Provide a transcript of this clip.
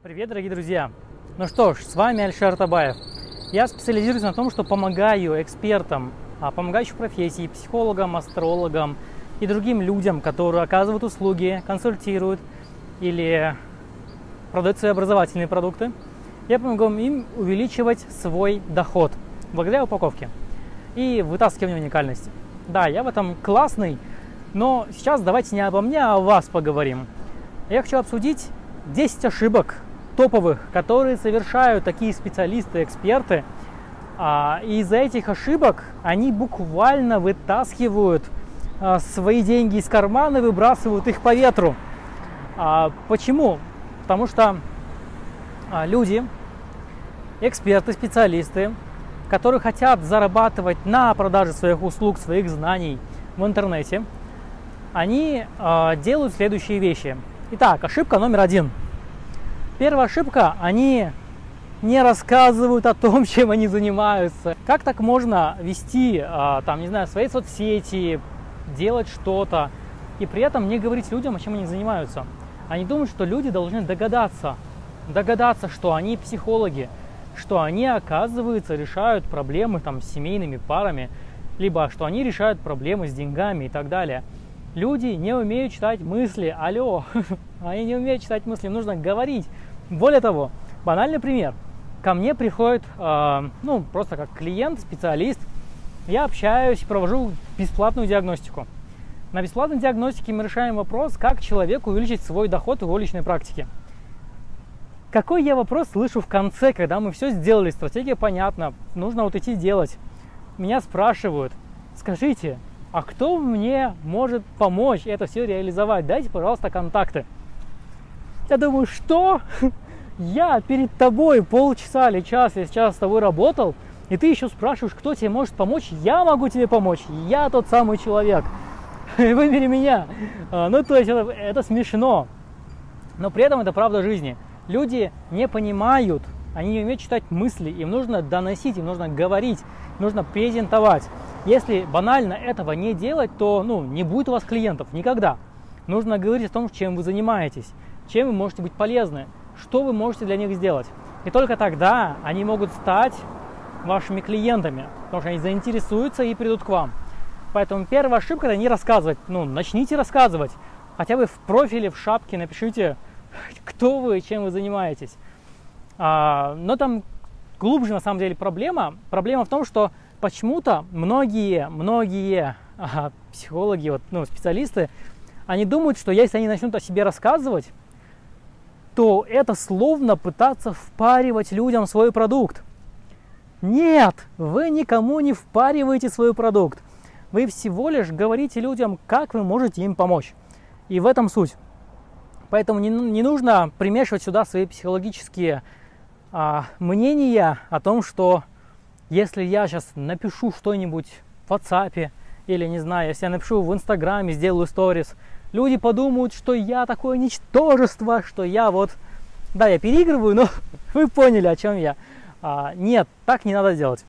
Привет, дорогие друзья! Ну что ж, с вами Альшер Табаев. Я специализируюсь на том, что помогаю экспертам, а, помогающим профессии, психологам, астрологам и другим людям, которые оказывают услуги, консультируют или продают свои образовательные продукты. Я помогу им увеличивать свой доход благодаря упаковке и вытаскиванию уникальности. Да, я в этом классный, но сейчас давайте не обо мне, а о вас поговорим. Я хочу обсудить 10 ошибок топовых, которые совершают такие специалисты, эксперты. А, и из-за этих ошибок они буквально вытаскивают а, свои деньги из кармана, выбрасывают их по ветру. А, почему? Потому что люди, эксперты, специалисты, которые хотят зарабатывать на продаже своих услуг, своих знаний в интернете, они делают следующие вещи. Итак, ошибка номер один – Первая ошибка, они не рассказывают о том, чем они занимаются. Как так можно вести, а, там, не знаю, свои соцсети, делать что-то, и при этом не говорить людям, чем они занимаются. Они думают, что люди должны догадаться, догадаться, что они психологи, что они, оказывается, решают проблемы там, с семейными парами, либо что они решают проблемы с деньгами и так далее. Люди не умеют читать мысли. Алло, они не умеют читать мысли, нужно говорить. Более того, банальный пример. Ко мне приходит, э, ну, просто как клиент, специалист, я общаюсь, провожу бесплатную диагностику. На бесплатной диагностике мы решаем вопрос, как человеку увеличить свой доход в его личной практике. Какой я вопрос слышу в конце, когда мы все сделали, стратегия понятна, нужно вот идти делать. Меня спрашивают, скажите, а кто мне может помочь это все реализовать? Дайте, пожалуйста, контакты. Я думаю, что? Я перед тобой полчаса или час, я сейчас с тобой работал, и ты еще спрашиваешь, кто тебе может помочь? Я могу тебе помочь, я тот самый человек. Выбери меня. А, ну, то есть это, это смешно. Но при этом это правда жизни. Люди не понимают, они не умеют читать мысли, им нужно доносить, им нужно говорить, нужно презентовать. Если банально этого не делать, то ну, не будет у вас клиентов никогда. Нужно говорить о том, чем вы занимаетесь чем вы можете быть полезны, что вы можете для них сделать. И только тогда они могут стать вашими клиентами, потому что они заинтересуются и придут к вам. Поэтому первая ошибка – это не рассказывать. Ну, начните рассказывать. Хотя бы в профиле, в шапке напишите, кто вы, чем вы занимаетесь. А, но там глубже на самом деле проблема. Проблема в том, что почему-то многие, многие а, психологи, вот, ну, специалисты, они думают, что если они начнут о себе рассказывать, то это словно пытаться впаривать людям свой продукт. Нет, вы никому не впариваете свой продукт. Вы всего лишь говорите людям, как вы можете им помочь. И в этом суть. Поэтому не, не нужно примешивать сюда свои психологические а, мнения о том, что если я сейчас напишу что-нибудь в WhatsApp или, не знаю, если я напишу в Инстаграме, сделаю сторис – люди подумают, что я такое ничтожество, что я вот, да, я переигрываю, но вы поняли, о чем я. А, нет, так не надо делать.